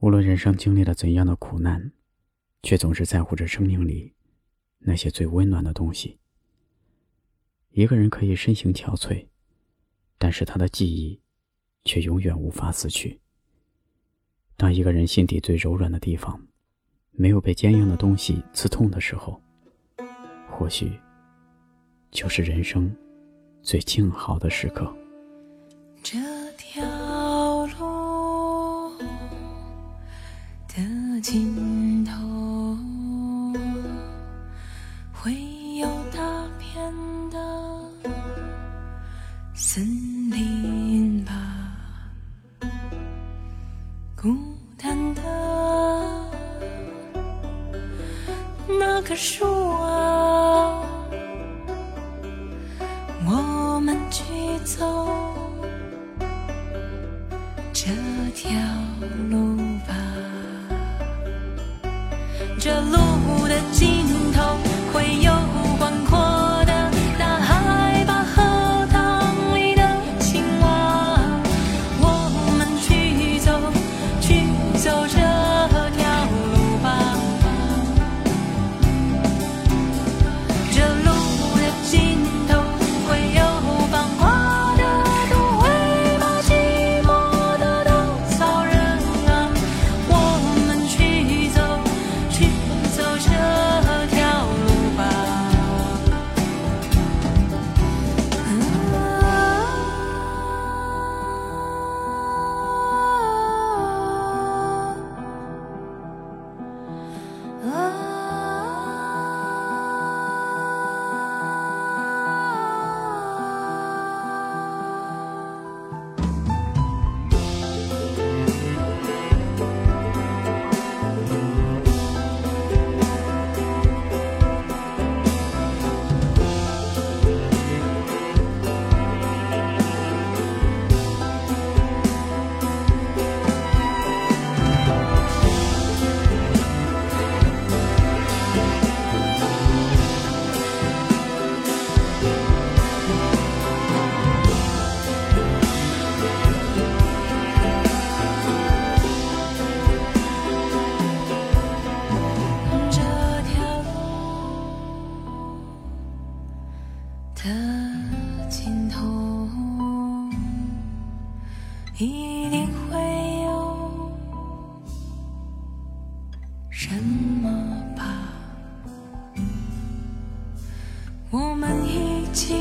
无论人生经历了怎样的苦难，却总是在乎着生命里那些最温暖的东西。一个人可以身形憔悴，但是他的记忆却永远无法死去。当一个人心底最柔软的地方没有被坚硬的东西刺痛的时候，或许就是人生最静好的时刻。这条尽头，会有大片的森林吧？孤单的那棵树啊，我们去走。这条路吧，这路的尽的尽头，一定会有什么吧？我们一起，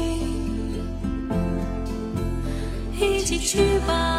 一起去吧。